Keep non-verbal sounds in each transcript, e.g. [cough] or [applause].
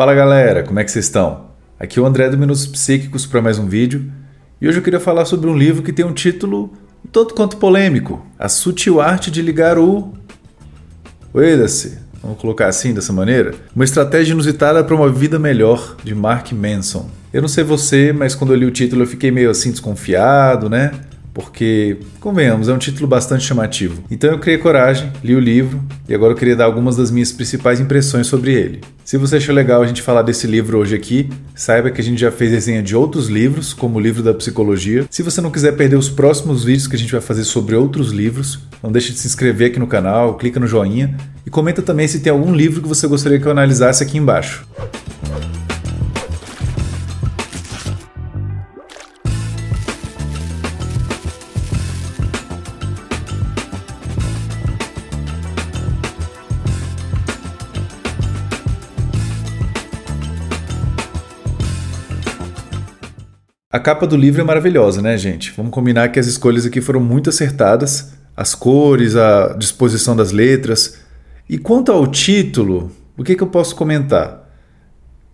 Fala galera, como é que vocês estão? Aqui é o André do Minutos Psíquicos para mais um vídeo e hoje eu queria falar sobre um livro que tem um título um tanto quanto polêmico: A Sutil Arte de Ligar o. Oida-se, vamos colocar assim, dessa maneira? Uma estratégia inusitada para uma vida melhor, de Mark Manson. Eu não sei você, mas quando eu li o título eu fiquei meio assim desconfiado, né? Porque, convenhamos, é um título bastante chamativo. Então eu criei coragem, li o livro e agora eu queria dar algumas das minhas principais impressões sobre ele. Se você achou legal a gente falar desse livro hoje aqui, saiba que a gente já fez resenha de outros livros, como o livro da psicologia. Se você não quiser perder os próximos vídeos que a gente vai fazer sobre outros livros, não deixe de se inscrever aqui no canal, clica no joinha e comenta também se tem algum livro que você gostaria que eu analisasse aqui embaixo. A capa do livro é maravilhosa, né, gente? Vamos combinar que as escolhas aqui foram muito acertadas. As cores, a disposição das letras. E quanto ao título, o que, que eu posso comentar?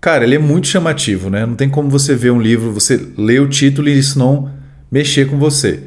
Cara, ele é muito chamativo, né? Não tem como você ver um livro, você lê o título e isso não mexer com você.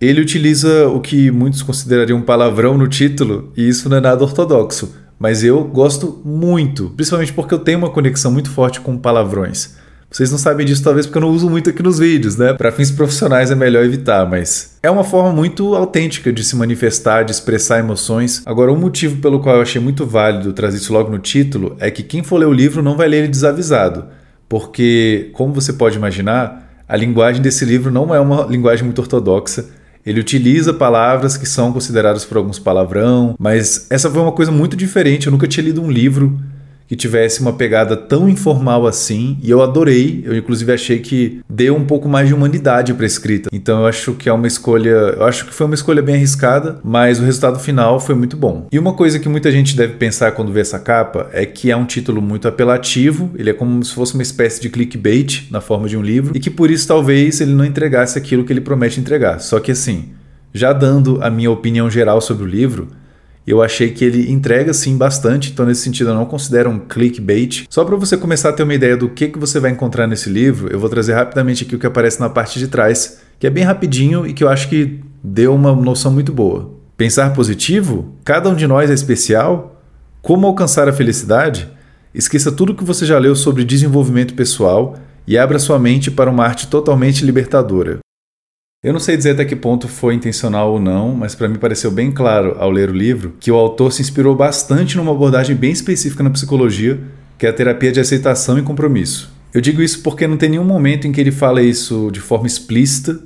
Ele utiliza o que muitos considerariam um palavrão no título, e isso não é nada ortodoxo. Mas eu gosto muito, principalmente porque eu tenho uma conexão muito forte com palavrões. Vocês não sabem disso talvez porque eu não uso muito aqui nos vídeos, né? Para fins profissionais é melhor evitar, mas é uma forma muito autêntica de se manifestar, de expressar emoções. Agora, um motivo pelo qual eu achei muito válido trazer isso logo no título é que quem for ler o livro não vai ler ele desavisado, porque, como você pode imaginar, a linguagem desse livro não é uma linguagem muito ortodoxa. Ele utiliza palavras que são consideradas por alguns palavrão, mas essa foi uma coisa muito diferente. Eu nunca tinha lido um livro que tivesse uma pegada tão informal assim, e eu adorei. Eu inclusive achei que deu um pouco mais de humanidade para escrita. Então eu acho que é uma escolha, eu acho que foi uma escolha bem arriscada, mas o resultado final foi muito bom. E uma coisa que muita gente deve pensar quando vê essa capa é que é um título muito apelativo, ele é como se fosse uma espécie de clickbait na forma de um livro, e que por isso talvez ele não entregasse aquilo que ele promete entregar. Só que assim, já dando a minha opinião geral sobre o livro, eu achei que ele entrega sim bastante, então nesse sentido eu não considero um clickbait. Só para você começar a ter uma ideia do que, que você vai encontrar nesse livro, eu vou trazer rapidamente aqui o que aparece na parte de trás, que é bem rapidinho e que eu acho que deu uma noção muito boa. Pensar positivo? Cada um de nós é especial? Como alcançar a felicidade? Esqueça tudo que você já leu sobre desenvolvimento pessoal e abra sua mente para uma arte totalmente libertadora. Eu não sei dizer até que ponto foi intencional ou não, mas para mim pareceu bem claro ao ler o livro que o autor se inspirou bastante numa abordagem bem específica na psicologia, que é a terapia de aceitação e compromisso. Eu digo isso porque não tem nenhum momento em que ele fala isso de forma explícita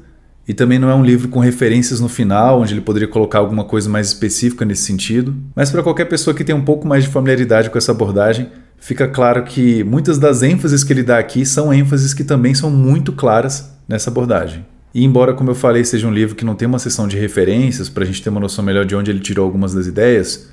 e também não é um livro com referências no final, onde ele poderia colocar alguma coisa mais específica nesse sentido. Mas para qualquer pessoa que tem um pouco mais de familiaridade com essa abordagem, fica claro que muitas das ênfases que ele dá aqui são ênfases que também são muito claras nessa abordagem. E embora, como eu falei, seja um livro que não tem uma seção de referências para a gente ter uma noção melhor de onde ele tirou algumas das ideias,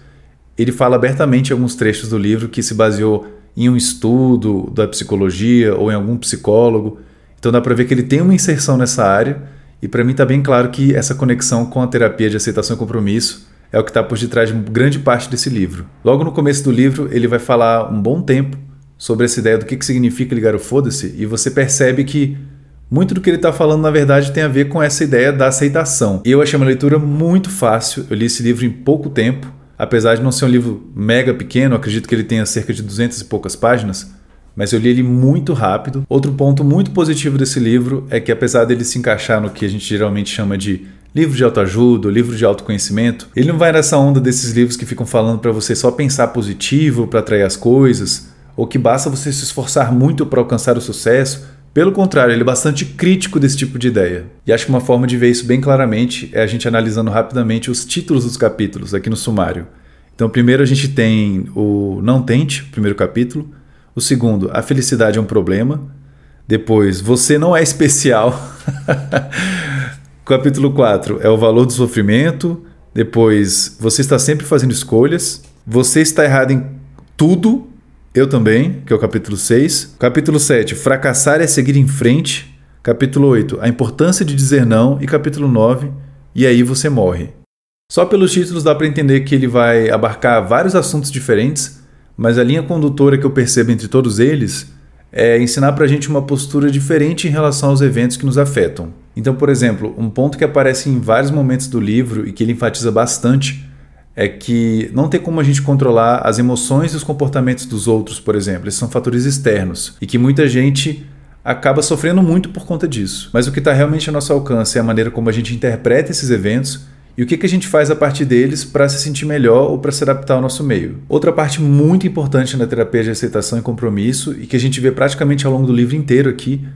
ele fala abertamente alguns trechos do livro que se baseou em um estudo da psicologia ou em algum psicólogo. Então dá para ver que ele tem uma inserção nessa área e para mim está bem claro que essa conexão com a terapia de aceitação e compromisso é o que está por detrás de grande parte desse livro. Logo no começo do livro, ele vai falar um bom tempo sobre essa ideia do que significa ligar o foda-se e você percebe que muito do que ele está falando, na verdade, tem a ver com essa ideia da aceitação. Eu achei uma leitura muito fácil. Eu li esse livro em pouco tempo. Apesar de não ser um livro mega pequeno, acredito que ele tenha cerca de 200 e poucas páginas, mas eu li ele muito rápido. Outro ponto muito positivo desse livro é que, apesar dele se encaixar no que a gente geralmente chama de livro de autoajuda, livro de autoconhecimento, ele não vai nessa onda desses livros que ficam falando para você só pensar positivo para atrair as coisas, ou que basta você se esforçar muito para alcançar o sucesso pelo contrário, ele é bastante crítico desse tipo de ideia. E acho que uma forma de ver isso bem claramente é a gente analisando rapidamente os títulos dos capítulos aqui no sumário. Então, primeiro a gente tem o Não Tente, primeiro capítulo. O segundo, A Felicidade é um Problema. Depois, Você Não é Especial. [laughs] capítulo 4 é O Valor do Sofrimento. Depois, Você está sempre fazendo escolhas. Você está errado em tudo eu também, que é o capítulo 6. Capítulo 7, fracassar é seguir em frente. Capítulo 8, a importância de dizer não. E capítulo 9, e aí você morre. Só pelos títulos dá para entender que ele vai abarcar vários assuntos diferentes, mas a linha condutora que eu percebo entre todos eles é ensinar para a gente uma postura diferente em relação aos eventos que nos afetam. Então, por exemplo, um ponto que aparece em vários momentos do livro e que ele enfatiza bastante é que não tem como a gente controlar as emoções e os comportamentos dos outros, por exemplo. Esses são fatores externos e que muita gente acaba sofrendo muito por conta disso. Mas o que está realmente ao nosso alcance é a maneira como a gente interpreta esses eventos e o que, que a gente faz a partir deles para se sentir melhor ou para se adaptar ao nosso meio. Outra parte muito importante na terapia de aceitação e compromisso, e que a gente vê praticamente ao longo do livro inteiro aqui,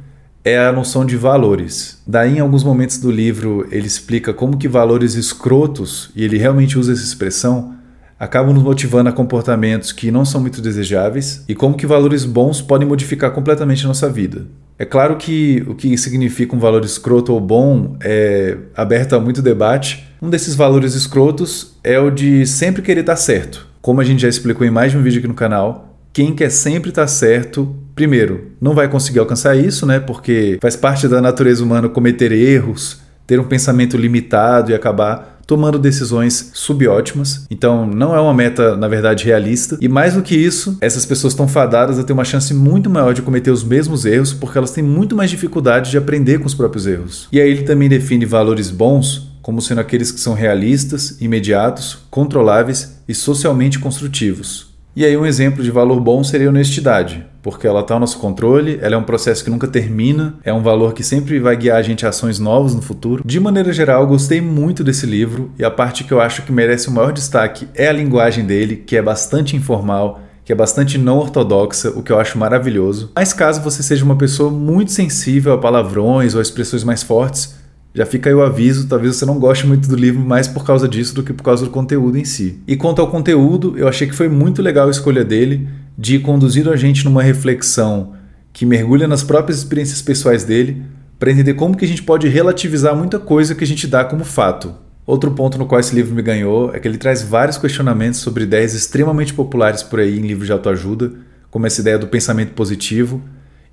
é a noção de valores. Daí, em alguns momentos do livro, ele explica como que valores escrotos, e ele realmente usa essa expressão, acabam nos motivando a comportamentos que não são muito desejáveis e como que valores bons podem modificar completamente a nossa vida. É claro que o que significa um valor escroto ou bom é aberto a muito debate. Um desses valores escrotos é o de sempre querer estar certo. Como a gente já explicou em mais de um vídeo aqui no canal, quem quer sempre estar certo, primeiro, não vai conseguir alcançar isso, né? Porque faz parte da natureza humana cometer erros, ter um pensamento limitado e acabar tomando decisões subótimas. Então, não é uma meta, na verdade, realista. E mais do que isso, essas pessoas estão fadadas a ter uma chance muito maior de cometer os mesmos erros, porque elas têm muito mais dificuldade de aprender com os próprios erros. E aí ele também define valores bons como sendo aqueles que são realistas, imediatos, controláveis e socialmente construtivos. E aí um exemplo de valor bom seria honestidade, porque ela está ao nosso controle, ela é um processo que nunca termina, é um valor que sempre vai guiar a gente a ações novas no futuro. De maneira geral, gostei muito desse livro e a parte que eu acho que merece o maior destaque é a linguagem dele, que é bastante informal, que é bastante não ortodoxa, o que eu acho maravilhoso. Mas caso você seja uma pessoa muito sensível a palavrões ou expressões mais fortes, já fica aí o aviso, talvez você não goste muito do livro mais por causa disso do que por causa do conteúdo em si. E quanto ao conteúdo, eu achei que foi muito legal a escolha dele de conduzir a gente numa reflexão que mergulha nas próprias experiências pessoais dele, para entender como que a gente pode relativizar muita coisa que a gente dá como fato. Outro ponto no qual esse livro me ganhou é que ele traz vários questionamentos sobre ideias extremamente populares por aí em livros de autoajuda, como essa ideia do pensamento positivo.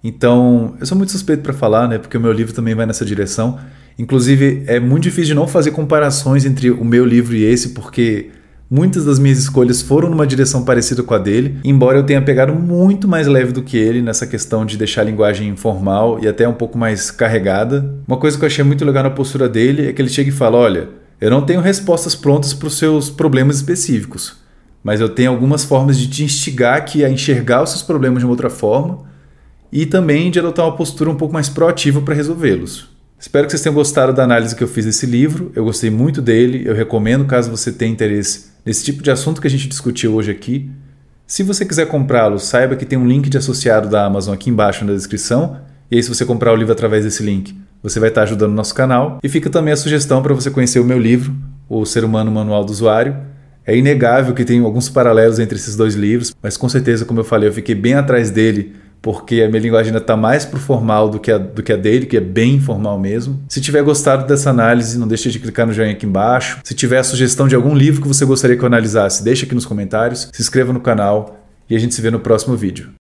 Então, eu sou muito suspeito para falar, né, porque o meu livro também vai nessa direção, Inclusive, é muito difícil de não fazer comparações entre o meu livro e esse, porque muitas das minhas escolhas foram numa direção parecida com a dele, embora eu tenha pegado muito mais leve do que ele nessa questão de deixar a linguagem informal e até um pouco mais carregada. Uma coisa que eu achei muito legal na postura dele é que ele chega e fala: Olha, eu não tenho respostas prontas para os seus problemas específicos, mas eu tenho algumas formas de te instigar aqui a enxergar os seus problemas de uma outra forma e também de adotar uma postura um pouco mais proativa para resolvê-los. Espero que vocês tenham gostado da análise que eu fiz desse livro. Eu gostei muito dele. Eu recomendo caso você tenha interesse nesse tipo de assunto que a gente discutiu hoje aqui. Se você quiser comprá-lo, saiba que tem um link de associado da Amazon aqui embaixo na descrição. E aí, se você comprar o livro através desse link, você vai estar ajudando o nosso canal. E fica também a sugestão para você conhecer o meu livro, O Ser Humano Manual do Usuário. É inegável que tem alguns paralelos entre esses dois livros, mas com certeza, como eu falei, eu fiquei bem atrás dele porque a minha linguagem ainda está mais pro formal do que, a, do que a dele, que é bem informal mesmo. Se tiver gostado dessa análise, não deixe de clicar no joinha aqui embaixo. Se tiver sugestão de algum livro que você gostaria que eu analisasse, deixa aqui nos comentários. Se inscreva no canal e a gente se vê no próximo vídeo.